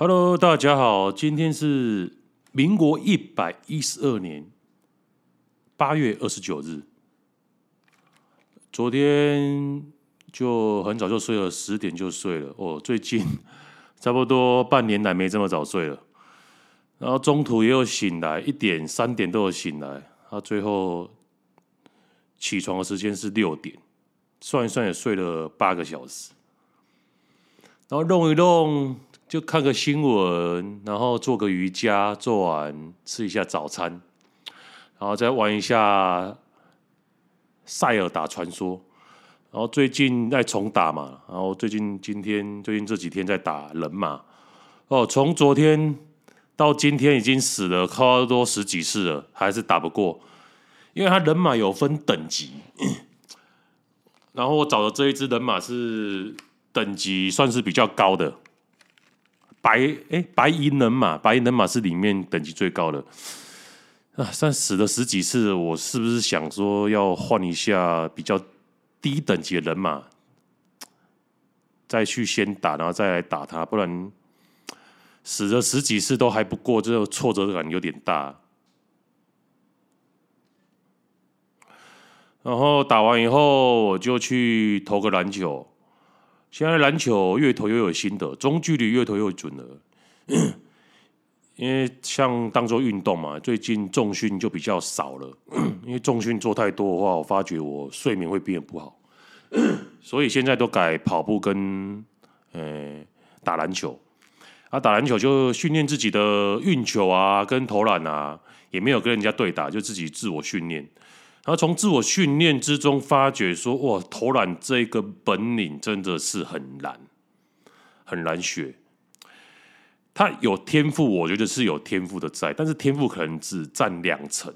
Hello，大家好，今天是民国一百一十二年八月二十九日。昨天就很早就睡了，十点就睡了。哦，最近 差不多半年来没这么早睡了。然后中途也有醒来，一点、三点都有醒来。他最后起床的时间是六点，算一算也睡了八个小时。然后弄一弄。就看个新闻，然后做个瑜伽，做完吃一下早餐，然后再玩一下塞尔达传说。然后最近在重打嘛，然后最近今天最近这几天在打人马。哦，从昨天到今天已经死了差不多十几次了，还是打不过，因为他人马有分等级。然后我找的这一只人马是等级算是比较高的。白哎，白银人马，白银人马是里面等级最高的啊！算死了十几次，我是不是想说要换一下比较低等级的人马，再去先打，然后再来打他？不然死了十几次都还不过，这个挫折感有点大。然后打完以后，我就去投个篮球。现在篮球越投越有心得，中距离越投越准了。因为像当做运动嘛，最近重训就比较少了。因为重训做太多的话，我发觉我睡眠会变不好，所以现在都改跑步跟呃打篮球。啊，打篮球就训练自己的运球啊，跟投篮啊，也没有跟人家对打，就自己自我训练。然后从自我训练之中发觉说，哇，投篮这个本领真的是很难，很难学。他有天赋，我觉得是有天赋的在，但是天赋可能只占两成。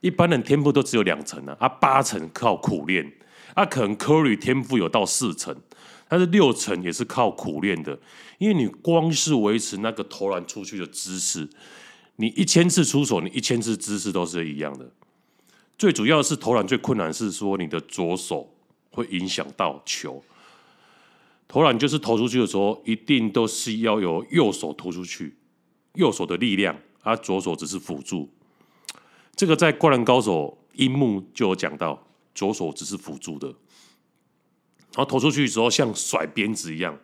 一般人天赋都只有两成啊，啊，八成靠苦练，啊，可能 Curry 天赋有到四成，但是六成也是靠苦练的。因为你光是维持那个投篮出去的姿势，你一千次出手，你一千次姿势都是一样的。最主要的是投篮最困难是说你的左手会影响到球，投篮就是投出去的时候一定都是要有右手投出去，右手的力量，而左手只是辅助。这个在《灌篮高手》樱木就有讲到，左手只是辅助的，然后投出去的时候像甩鞭子一样，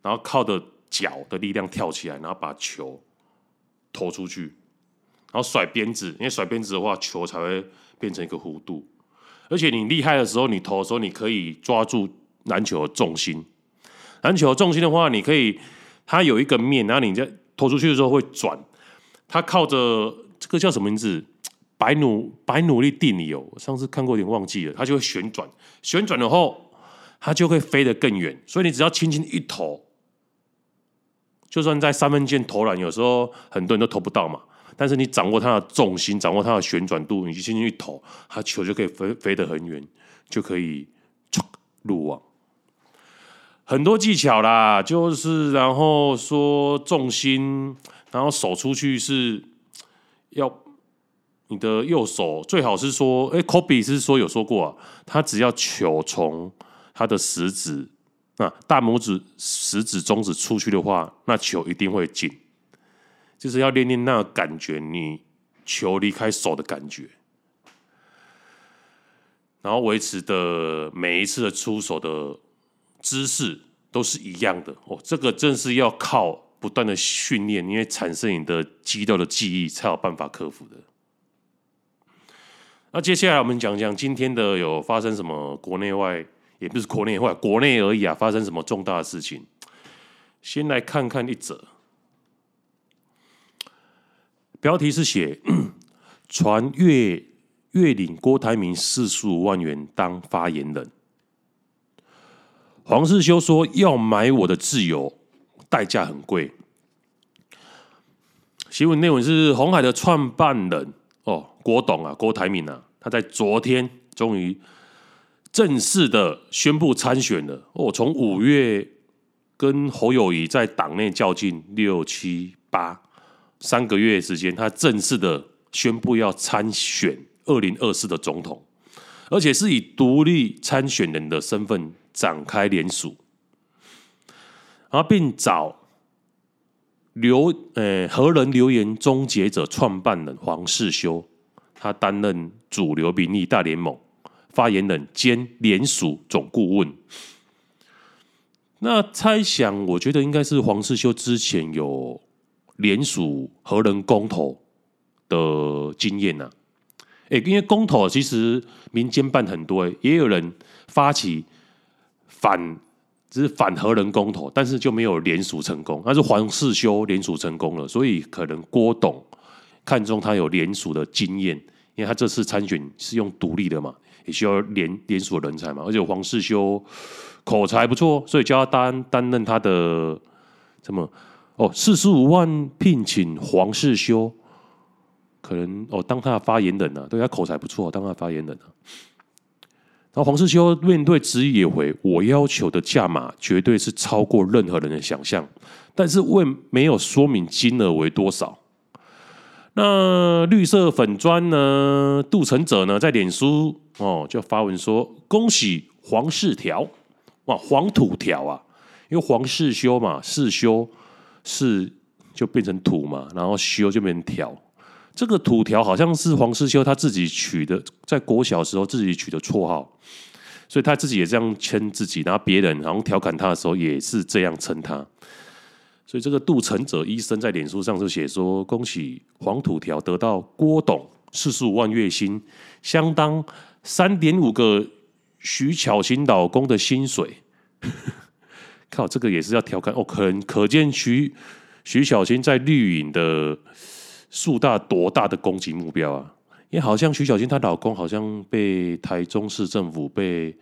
然后靠着脚的力量跳起来，然后把球投出去。然后甩鞭子，因为甩鞭子的话，球才会变成一个弧度。而且你厉害的时候，你投的时候，你可以抓住篮球的重心。篮球的重心的话，你可以，它有一个面，然后你在投出去的时候会转。它靠着这个叫什么名字？白努白努力定理哦，我上次看过，有点忘记了。它就会旋转，旋转的后，它就会飞得更远。所以你只要轻轻一投，就算在三分线投篮，有时候很多人都投不到嘛。但是你掌握它的重心，掌握它的旋转度，你就轻轻一投，它球就可以飞飞得很远，就可以入网。很多技巧啦，就是然后说重心，然后手出去是要你的右手最好是说，哎，Kobe 是说有说过啊，他只要球从他的食指啊大拇指、食指、中指出去的话，那球一定会进。就是要练练那个感觉，你球离开手的感觉，然后维持的每一次的出手的姿势都是一样的哦。这个正是要靠不断的训练，因为产生你的肌肉的记忆，才有办法克服的。那接下来我们讲讲今天的有发生什么国内外，也不是国内外，国内而已啊，发生什么重大的事情？先来看看一则。标题是写 传月月领郭台铭四十五万元当发言人，黄世修说要买我的自由，代价很贵。新闻内文是鸿海的创办人哦，郭董啊，郭台铭啊，他在昨天终于正式的宣布参选了。哦，从五月跟侯友宜在党内较劲六七八。三个月时间，他正式的宣布要参选二零二四的总统，而且是以独立参选人的身份展开联署。然后并找留呃何人留言终结者创办人黄世修，他担任主流民意大联盟发言人兼联署总顾问。那猜想，我觉得应该是黄世修之前有联署何人公投的经验呢、啊。哎，因为公投其实民间办很多，也有人发起反，只是反何人公投，但是就没有联署成功。但是黄世修联署成功了，所以可能郭董看中他有联署的经验，因为他这次参选是用独立的嘛，也需要联联署人才嘛，而且黄世修。口才不错，所以叫他担担任他的什么哦？四十五万聘请黄世修，可能哦当他的发言人呢、对他口才不错，当他的发言人啊。然后黄世修面对质疑也回：我要求的价码绝对是超过任何人的想象，但是问没有说明金额为多少。那绿色粉砖呢？杜成哲呢？在脸书哦就发文说：恭喜黄世条。哇，黄土条啊，因为黄世修嘛，世修是就变成土嘛，然后修就变成条。这个土条好像是黄世修他自己取的，在国小时候自己取的绰号，所以他自己也这样称自己，然后别人好像调侃他的时候也是这样称他。所以这个杜成者医生在脸书上就写说：“恭喜黄土条得到郭董四十五万月薪，相当三点五个。”徐巧芯老公的薪水，靠，这个也是要调侃哦。可可见徐徐巧芯在绿营的树大多大的攻击目标啊？因为好像徐巧芯她老公好像被台中市政府被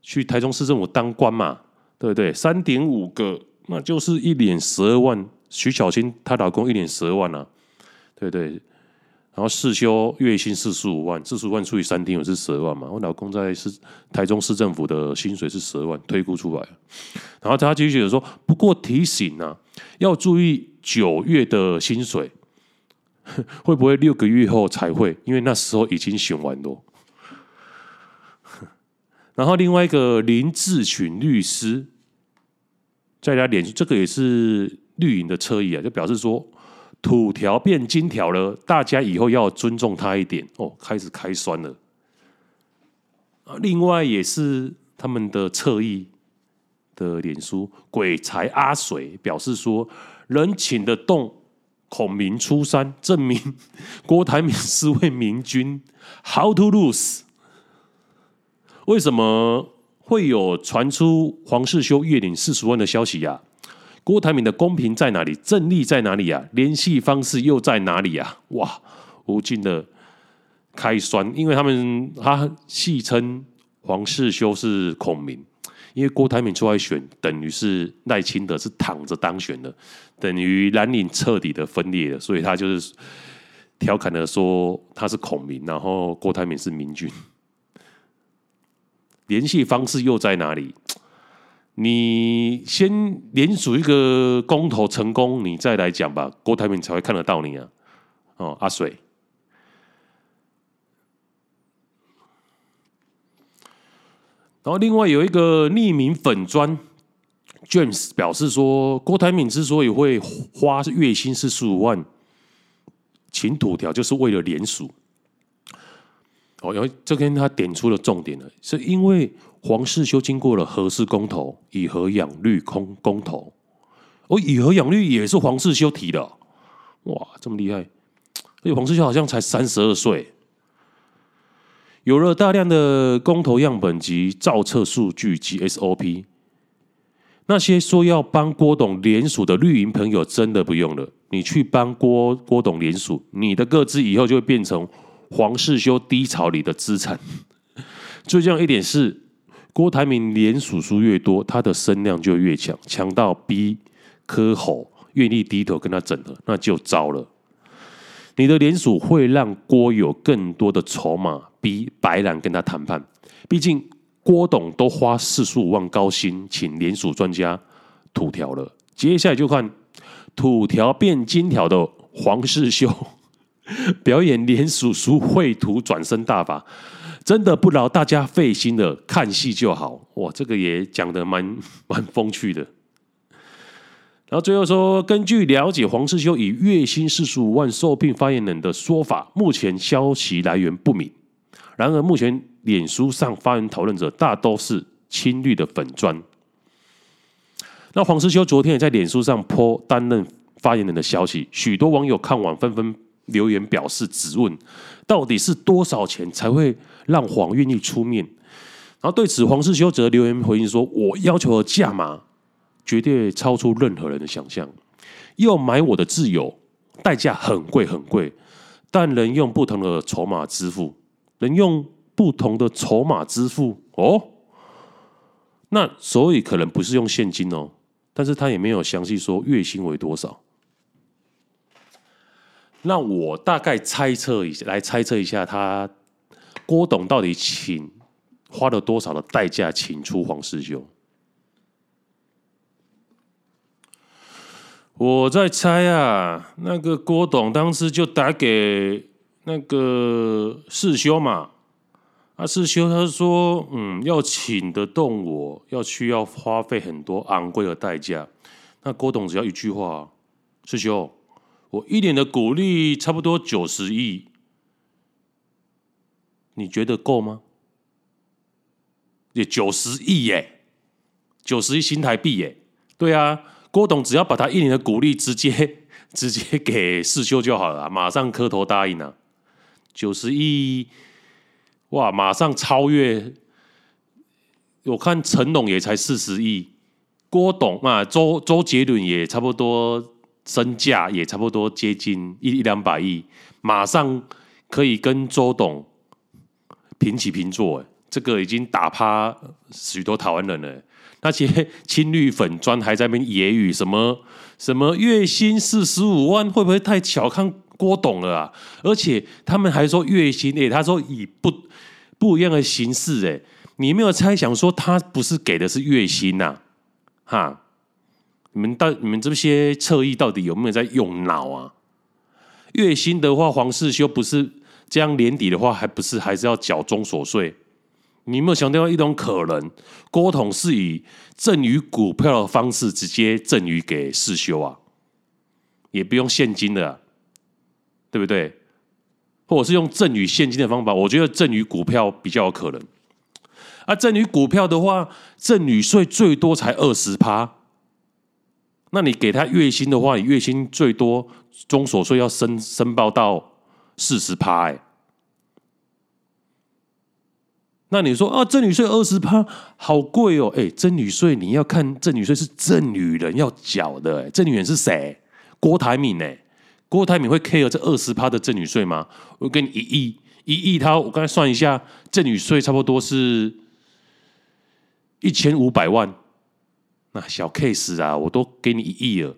去台中市政府当官嘛，对不对？三点五个，那就是一年十二万。徐巧芯她老公一年十二万啊，对不对？然后世修月薪四十五万，四十五万除以三点五是十二万嘛？我老公在市台中市政府的薪水是十二万，推估出来。然后他继续说，不过提醒啊，要注意九月的薪水会不会六个月后才会？因为那时候已经选完了。然后另外一个林志群律师在他脸，这个也是绿营的侧翼啊，就表示说。土条变金条了，大家以后要尊重他一点哦。开始开酸了。另外也是他们的侧翼的脸书鬼才阿水表示说：“人请得动，孔明出山，证明郭台铭是位明君。How to lose？为什么会有传出黄世修月领四十万的消息呀、？”郭台铭的公平在哪里？正义在哪里啊？联系方式又在哪里啊？哇，无尽的开酸，因为他们他戏称黄世修是孔明，因为郭台铭出来选，等于是赖清德是躺着当选的，等于蓝营彻底的分裂了，所以他就是调侃的说他是孔明，然后郭台铭是明君，联系方式又在哪里？你先连署一个公投成功，你再来讲吧，郭台铭才会看得到你啊！哦，阿水。然后另外有一个匿名粉砖 James 表示说，郭台铭之所以会花月薪四十五万请土条，就是为了连署。哦，然后这边他点出了重点了，是因为。黄世修经过了核四公投、以核养绿空公投，哦，以核养绿也是黄世修提的，哇，这么厉害！而且黄世修好像才三十二岁，有了大量的公投样本及造册数据及 SOP，那些说要帮郭董连署的绿营朋友真的不用了，你去帮郭郭董连署，你的个资以后就会变成黄世修低潮里的资产。最重要一点是。郭台铭连署数越多，他的声量就越强，强到逼柯侯愿意低头跟他整合，那就糟了。你的连署会让郭有更多的筹码，逼白兰跟他谈判。毕竟郭董都花四十五万高薪请连署专家土条了，接下来就看土条变金条的黄世修表演连署书绘图转身大法。真的不劳大家费心的看戏就好哇！这个也讲得蛮 蛮风趣的。然后最后说，根据了解，黄世修以月薪四十五万受聘发言人的说法，目前消息来源不明。然而，目前脸书上发言讨论者大都是青绿的粉砖。那黄世修昨天也在脸书上泼担任发言人的消息，许多网友看完纷纷留言表示质问：到底是多少钱才会让黄愿意出面？然后对此，黄世修则留言回应说：“我要求的价码绝对超出任何人的想象，要买我的自由，代价很贵很贵，但能用不同的筹码支付。”能用不同的筹码支付哦，那所以可能不是用现金哦，但是他也没有详细说月薪为多少。那我大概猜测一下，来猜测一下，他郭董到底请花了多少的代价请出黄士修？我在猜啊，那个郭董当时就打给。那个士修嘛，啊士修他说，嗯，要请得动我，要需要花费很多昂贵的代价。那郭董只要一句话，士修，我一年的股利差不多九十亿，你觉得够吗？也九十亿耶，九十亿新台币耶，对啊，郭董只要把他一年的股利直接 直接给士修就好了，马上磕头答应了。九十亿，哇！马上超越。我看成龙也才四十亿，郭董啊，周周杰伦也差不多身价也差不多接近一一两百亿，马上可以跟周董平起平坐。这个已经打趴许多台湾人了。那些青绿粉专还在那边揶揄什么什么月薪四十五万，会不会太小看？郭董了啊，而且他们还说月薪，哎，他说以不不一样的形式，哎，你没有猜想说他不是给的是月薪呐？哈，你们到你们这些侧翼到底有没有在用脑啊？月薪的话，黄世修不是这样年底的话，还不是还是要缴综所税？你有没有想到一种可能，郭董是以赠与股票的方式直接赠与给世修啊，也不用现金的啊。对不对？或者是用赠与现金的方法，我觉得赠与股票比较有可能。啊，赠与股票的话，赠与税最多才二十趴。那你给他月薪的话，你月薪最多综所税要申申报到四十趴哎。那你说啊，赠与税二十趴好贵哦。哎，赠与税你要看赠与税是赠与人要缴的，哎，赠与人是谁？郭台铭呢？郭台铭会 care 这二十趴的赠与税吗？我给你一亿，一亿他我刚才算一下，赠与税差不多是一千五百万。那小 case 啊，我都给你一亿了，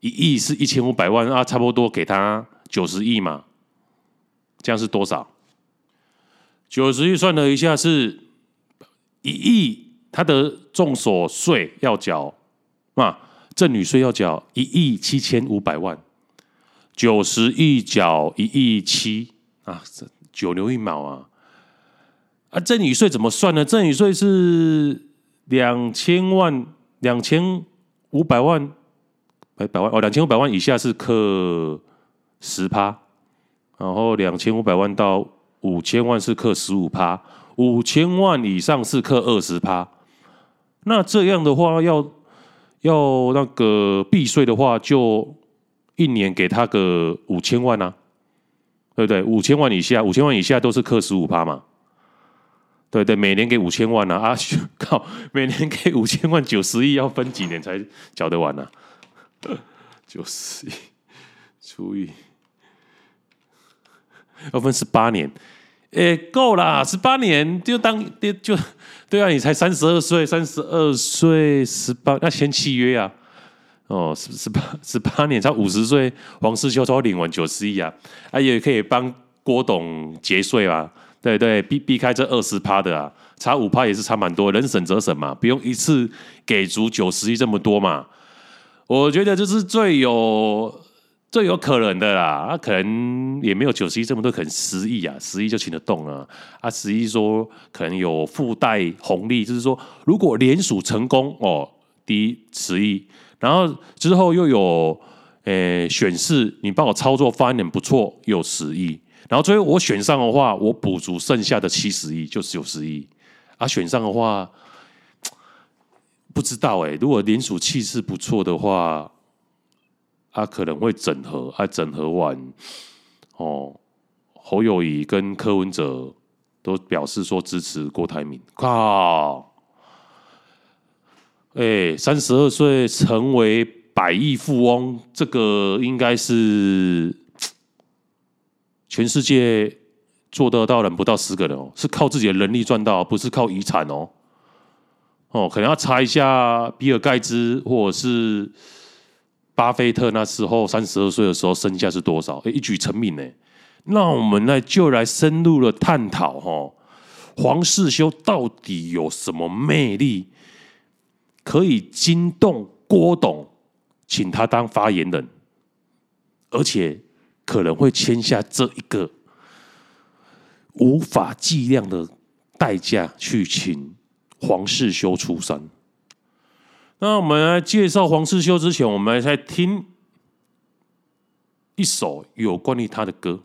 一亿是一千五百万啊，差不多给他九十亿嘛，这样是多少？九十亿算了一下是一亿，他的重所税要缴啊，赠与税要缴一亿七千五百万。九十亿缴一亿七啊，这九牛一毛啊！啊，赠与税怎么算呢？赠与税是两千万、两千五百万、百百万哦，两千五百万以下是课十趴，然后两千五百万到五千万是课十五趴，五千万以上是课二十趴。那这样的话要，要那个避税的话就。一年给他个五千万啊，对不对？五千万以下，五千万以下都是课十五趴嘛，对对，每年给五千万啊啊！靠，每年给五千万，九十亿要分几年才缴得完呢？九十亿除以要分十八年，哎，够啦，十八年就当就对啊，你才三十二岁，三十二岁十八，那签契约啊。哦，十十八十八年，差五十岁，黄士修才领完九十亿啊！啊，也可以帮郭董节税啊，对对，避避开这二十趴的啊，差五趴也是差蛮多，能省则省嘛，不用一次给足九十亿这么多嘛。我觉得这是最有最有可能的啦，啊，可能也没有九十亿这么多，可能十亿啊，十亿就请得动了啊，十亿说可能有附带红利，就是说如果联署成功哦。第一十亿，然后之后又有诶选市，你帮我操作发言不错，有十亿，然后最后我选上的话，我补足剩下的七十亿，就是九十亿。啊，选上的话不知道哎，如果联署气势不错的话，啊可能会整合，啊整合完哦，侯友宜跟柯文哲都表示说支持郭台铭，靠！哎，三十二岁成为百亿富翁，这个应该是全世界做得到人不到十个人哦，是靠自己的能力赚到，不是靠遗产哦。哦，可能要查一下比尔盖茨或者是巴菲特那时候三十二岁的时候身价是多少？哎，一举成名呢。那我们呢就来深入的探讨哈，黄世修到底有什么魅力？可以惊动郭董，请他当发言人，而且可能会签下这一个无法计量的代价去请黄世修出山。那我们来介绍黄世修之前，我们来听一首有关于他的歌。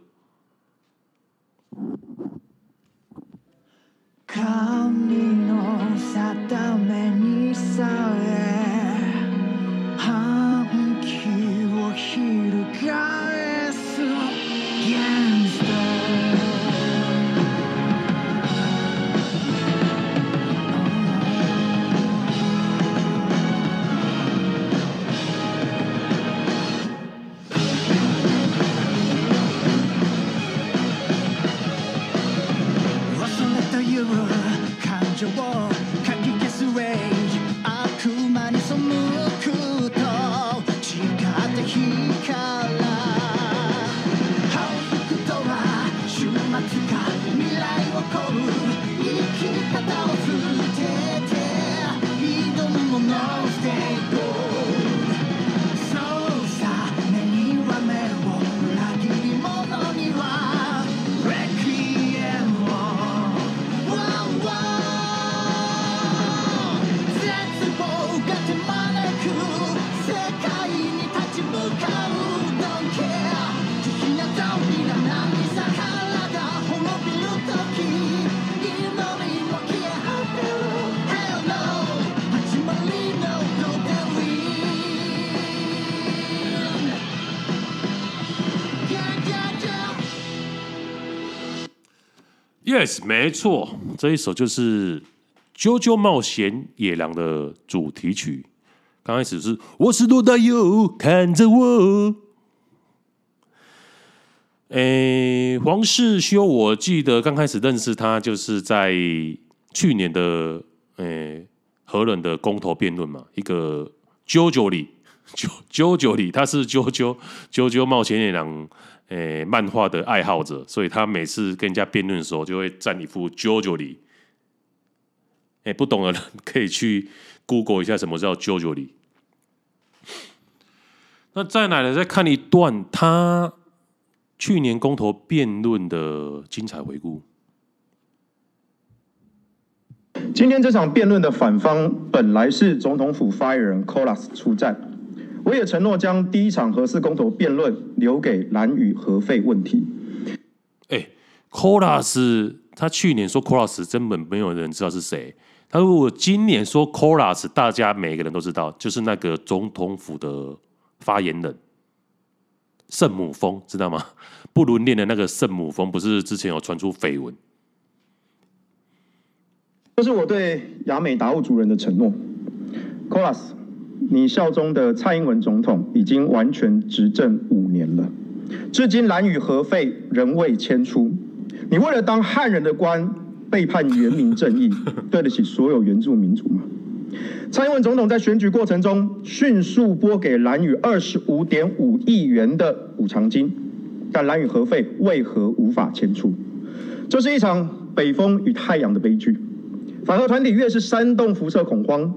Yes，没错，这一首就是《啾啾冒险野狼》的主题曲。刚开始是我是罗大佑，看着我。诶，黄世修，我记得刚开始认识他，就是在去年的诶核能的公投辩论嘛，一个啾啾里，啾啾啾里，他是啾啾啾啾冒险野狼。诶、漫画的爱好者，所以他每次跟人家辩论的时候，就会站一副 JoJo 里。诶，不懂的人可以去 Google 一下什么叫 JoJo 里。那再来呢，再看一段他去年公投辩论的精彩回顾。今天这场辩论的反方本来是总统府发言人 Colas 出战。我也承诺将第一场核四公投辩论留给蓝屿核废问题。哎，Colas 他去年说 Colas 根本没有人知道是谁。他如果今年说 Colas，大家每个人都知道，就是那个总统府的发言人圣母峰，知道吗？不伦恋的那个圣母峰，不是之前有传出绯闻？这是我对雅美达悟族人的承诺，Kolas。你效忠的蔡英文总统已经完全执政五年了，至今蓝屿核废仍未迁出。你为了当汉人的官，背叛原民正义，对得起所有原住民族吗？蔡英文总统在选举过程中迅速拨给蓝屿二十五点五亿元的补偿金，但蓝屿核废为何无法迁出？这是一场北风与太阳的悲剧。反核团体越是煽动辐射恐慌，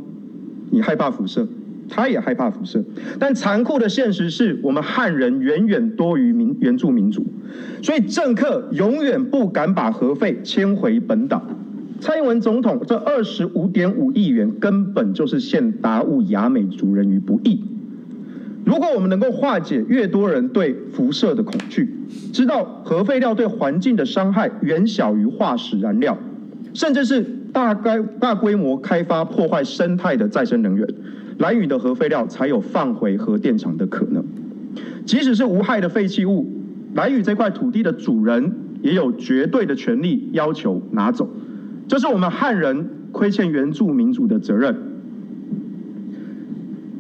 你害怕辐射。他也害怕辐射，但残酷的现实是我们汉人远远多于民原住民族，所以政客永远不敢把核废迁回本岛。蔡英文总统这二十五点五亿元根本就是陷达悟亚美族人于不义。如果我们能够化解越多人对辐射的恐惧，知道核废料对环境的伤害远小于化石燃料，甚至是大概大规模开发破坏生态的再生能源，兰屿的核废料才有放回核电厂的可能。即使是无害的废弃物，蓝屿这块土地的主人也有绝对的权利要求拿走。这是我们汉人亏欠原住民族的责任。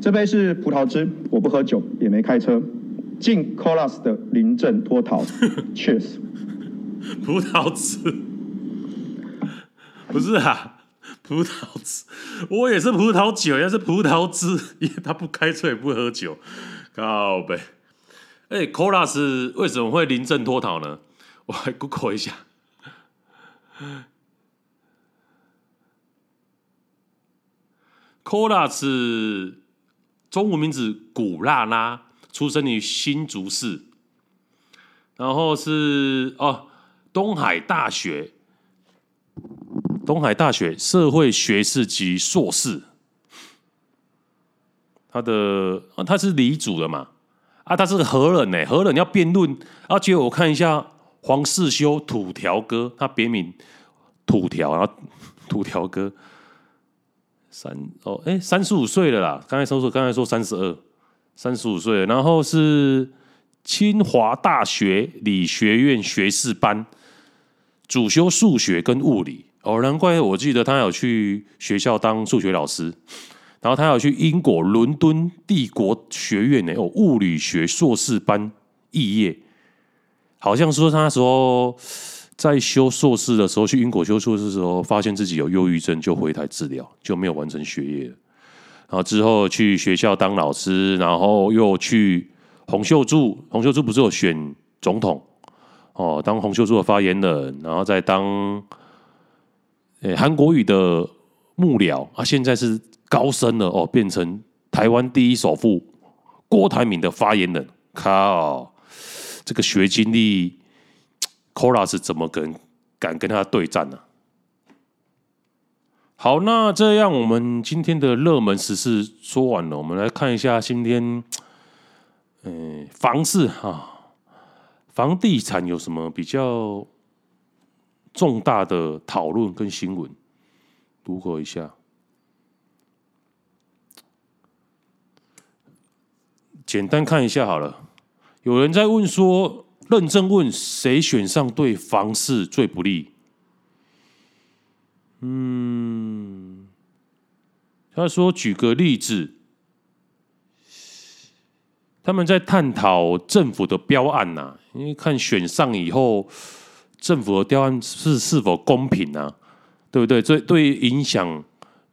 这杯是葡萄汁，我不喝酒，也没开车。敬 Colas 的临阵脱逃，Cheers。葡萄汁，不是啊，葡萄汁，我也是葡萄酒，也是葡萄汁，因为他不开车也不喝酒，靠北。哎，Colas 为什么会临阵脱逃呢？我来 Google 一下。Colas 中文名字古拉拉，出生于新竹市，然后是哦东海大学，东海大学社会学士及硕士，他的啊他是理组的嘛啊他是何人呢？何人要辩论？而且我看一下黄世修土条哥，他别名土条，然后土条哥。三哦，哎，三十五岁了啦。刚才说说，刚才说三十二，三十五岁。然后是清华大学理学院学士班，主修数学跟物理。哦，难怪我记得他有去学校当数学老师。然后他有去英国伦敦帝国学院呢，哦，物理学硕士班肄业。好像说他那时候。在修硕士的时候，去英国修硕士的时候，发现自己有忧郁症，就回台治疗，就没有完成学业。然后之后去学校当老师，然后又去洪秀柱，洪秀柱不是有选总统哦，当洪秀柱的发言人，然后再当诶韩国语的幕僚啊，现在是高升了哦，变成台湾第一首富郭台铭的发言人。靠，这个学经历。Colas 怎么跟敢跟他对战呢、啊？好，那这样我们今天的热门时事说完了，我们来看一下今天，嗯，房市哈，房地产有什么比较重大的讨论跟新闻？如何一下？简单看一下好了。有人在问说。认真问谁选上对房市最不利？嗯，他说举个例子，他们在探讨政府的标案呐、因为看选上以后，政府的调案是是否公平啊？对不对？这对影响，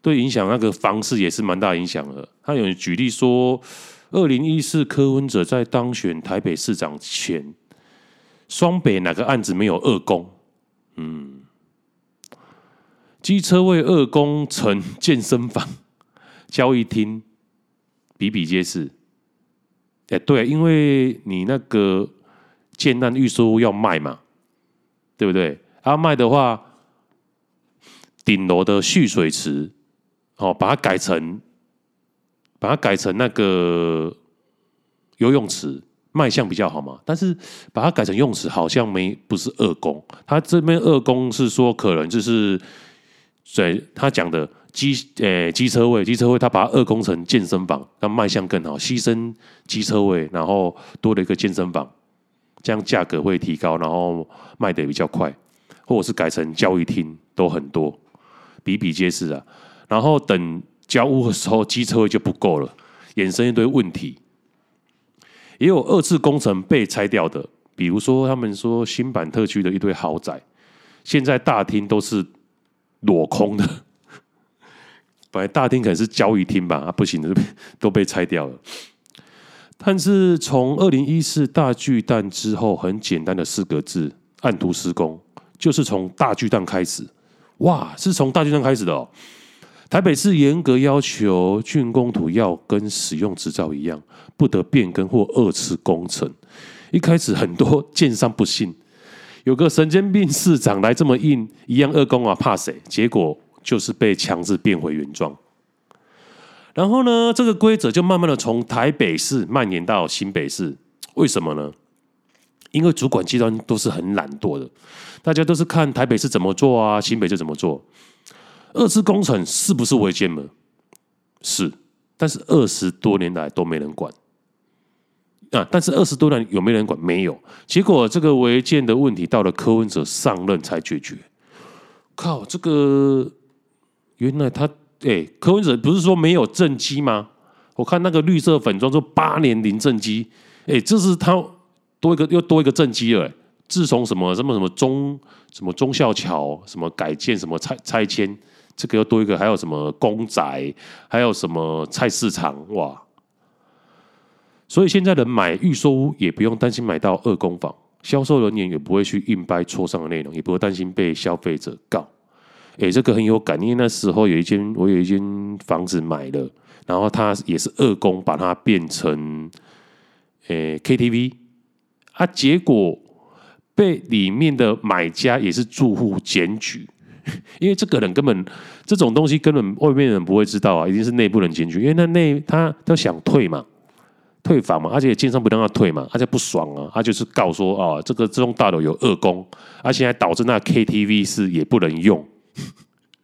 对影响那个方式也是蛮大影响的。他有举例说，二零一四柯文哲在当选台北市长前。双北哪个案子没有二公？嗯，机车位二公成健身房、交易厅，比比皆是。哎，对，因为你那个建案预售要卖嘛，对不对？要、啊、卖的话，顶楼的蓄水池，哦，把它改成，把它改成那个游泳池。卖相比较好嘛，但是把它改成泳池好像没不是二公，他这边二公是说可能就是，对他讲的机诶机车位机车位，他把它二公成健身房，让卖相更好，牺牲机车位，然后多了一个健身房，这样价格会提高，然后卖得比较快，或者是改成交易厅都很多，比比皆是啊。然后等交屋的时候，机车就不够了，衍生一堆问题。也有二次工程被拆掉的，比如说他们说新版特区的一堆豪宅，现在大厅都是裸空的。本来大厅可能是交易厅吧，啊不行的，都被拆掉了。但是从二零一四大巨蛋之后，很简单的四个字：按图施工，就是从大巨蛋开始。哇，是从大巨蛋开始的哦。台北市严格要求竣工图要跟使用执照一样，不得变更或二次工程。一开始很多建商不信，有个神经病市长来这么硬，一样二公啊，怕谁？结果就是被强制变回原状。然后呢，这个规则就慢慢的从台北市蔓延到新北市。为什么呢？因为主管机关都是很懒惰的，大家都是看台北市怎么做啊，新北市怎么做。二次工程是不是违建吗？是，但是二十多年来都没人管。啊！但是二十多年有没有人管？没有。结果这个违建的问题到了柯文哲上任才解决。靠！这个原来他哎、柯文哲不是说没有政绩吗？我看那个绿色粉装说八年零政绩，哎，这是他多一个又多一个政绩了。自从什么什么什么中什么忠孝桥什么改建什么拆拆迁，这个又多一个，还有什么公宅，还有什么菜市场哇！所以现在人买预售屋也不用担心买到二公房，销售人员也不会去硬掰戳上的内容，也不会担心被消费者告。哎、欸，这个很有感，因为那时候有一间我有一间房子买了，然后他也是二工把它变成诶、KTV 啊，结果被里面的买家也是住户检举，因为这个人根本这种东西根本外面人不会知道啊，一定是内部人检举，因为那内他他想退嘛。退房嘛，而且建商不让他退嘛，而且不爽啊，他就是告说啊，这个这栋大楼有二工，而且还导致那 KTV 是也不能用，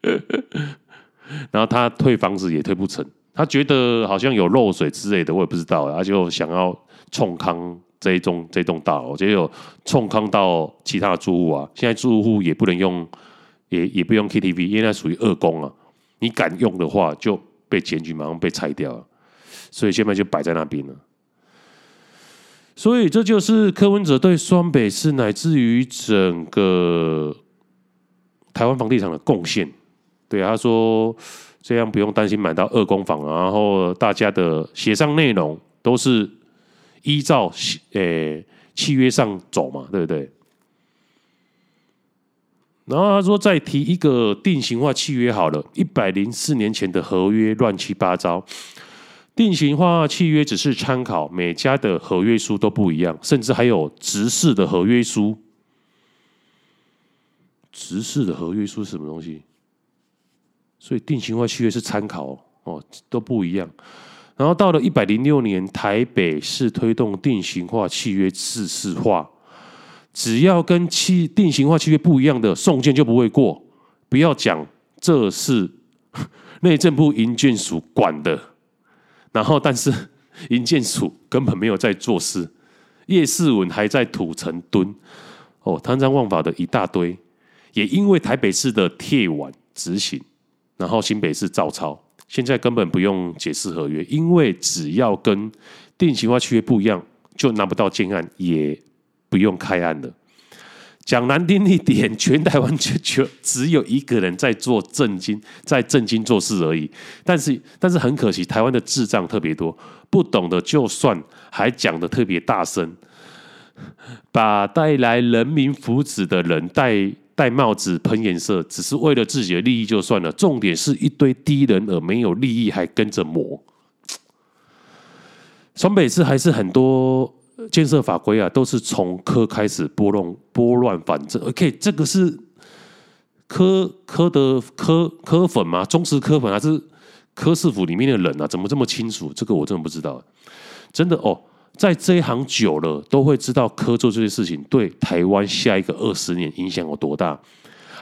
然后他退房子也退不成，他觉得好像有漏水之类的，我也不知道，他就想要冲康这一栋这栋大楼，结果冲康到其他的住户啊，现在住户也不能用，也也不用 KTV，因为它属于二工啊，你敢用的话就被检举，马上被拆掉了，所以现在就摆在那边了。所以这就是柯文哲对双北市乃至于整个台湾房地产的贡献。对，他说这样不用担心买到二工房，然后大家的协商内容都是依照诶契约上走嘛，对不对？然后他说再提一个定型化契约好了，一百零四年前的合约乱七八糟。定型化契约只是参考，每家的合约书都不一样，甚至还有直式的合约书。直视的合约书是什么东西？所以定型化契约是参考哦，都不一样。然后到了一百零六年，台北市推动定型化契约制式化，只要跟契定型化契约不一样的送件就不会过。不要讲这是 内政部营建署管的。然后，但是 营建署根本没有在做事，叶世文还在土城蹲，哦，贪赃枉法的一大堆，也因为台北市的铁腕执行，然后新北市照抄，现在根本不用解释合约，因为只要跟定型化契约不一样，就拿不到建案，也不用开案了。讲难听一点，全台湾就就只有一个人在做正经，在正经做事而已。但是，但是很可惜，台湾的智障特别多，不懂的就算还讲得特别大声，把带来人民福祉的人带戴帽子喷颜色，只是为了自己的利益就算了。重点是一堆低能儿没有利益还跟着抹。双北市还是很多。建设法规啊，都是从柯开始拨弄拨乱反正。OK，这个是柯柯的柯柯粉吗？忠实柯粉还是柯市府里面的人啊？怎么这么清楚？这个我真的不知道。真的哦，在这一行久了，都会知道科做这些事情对台湾下一个二十年影响有多大。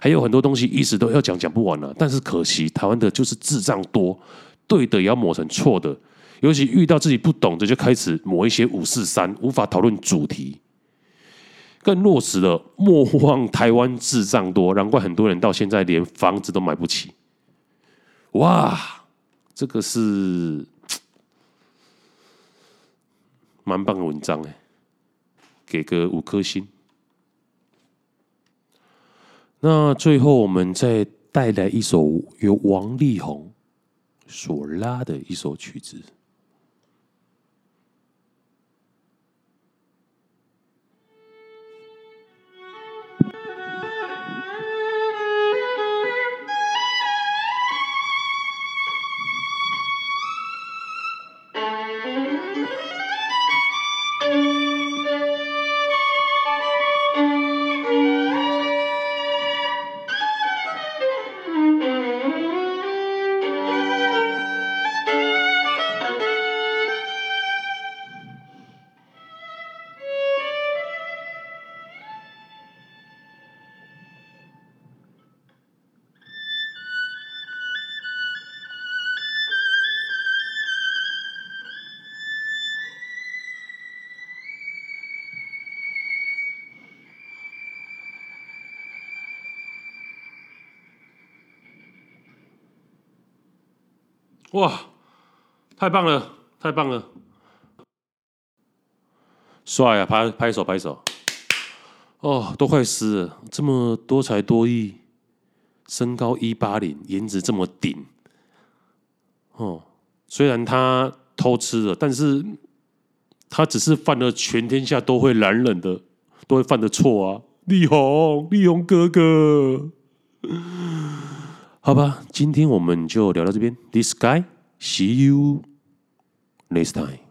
还有很多东西一直都要讲讲不完了，但是可惜台湾的就是智障多，对的也要抹成错的。尤其遇到自己不懂的，就开始抹一些五四三，无法讨论主题，更落实了莫忘台湾智障多，难怪很多人到现在连房子都买不起。哇，这个是蛮棒的文章哎，给个五颗星。那最后我们再带来一首由王力宏所拉的一首曲子。哇，太棒了，太棒了！帅啊，拍拍手拍手！哦，都快湿了，这么多才多艺，身高一八零，颜值这么顶。哦，虽然他偷吃了，但是他只是犯了全天下都会男人的都会犯的错啊！力宏，力宏哥哥，好吧，今天我们就聊到这边。This guy, see you next time.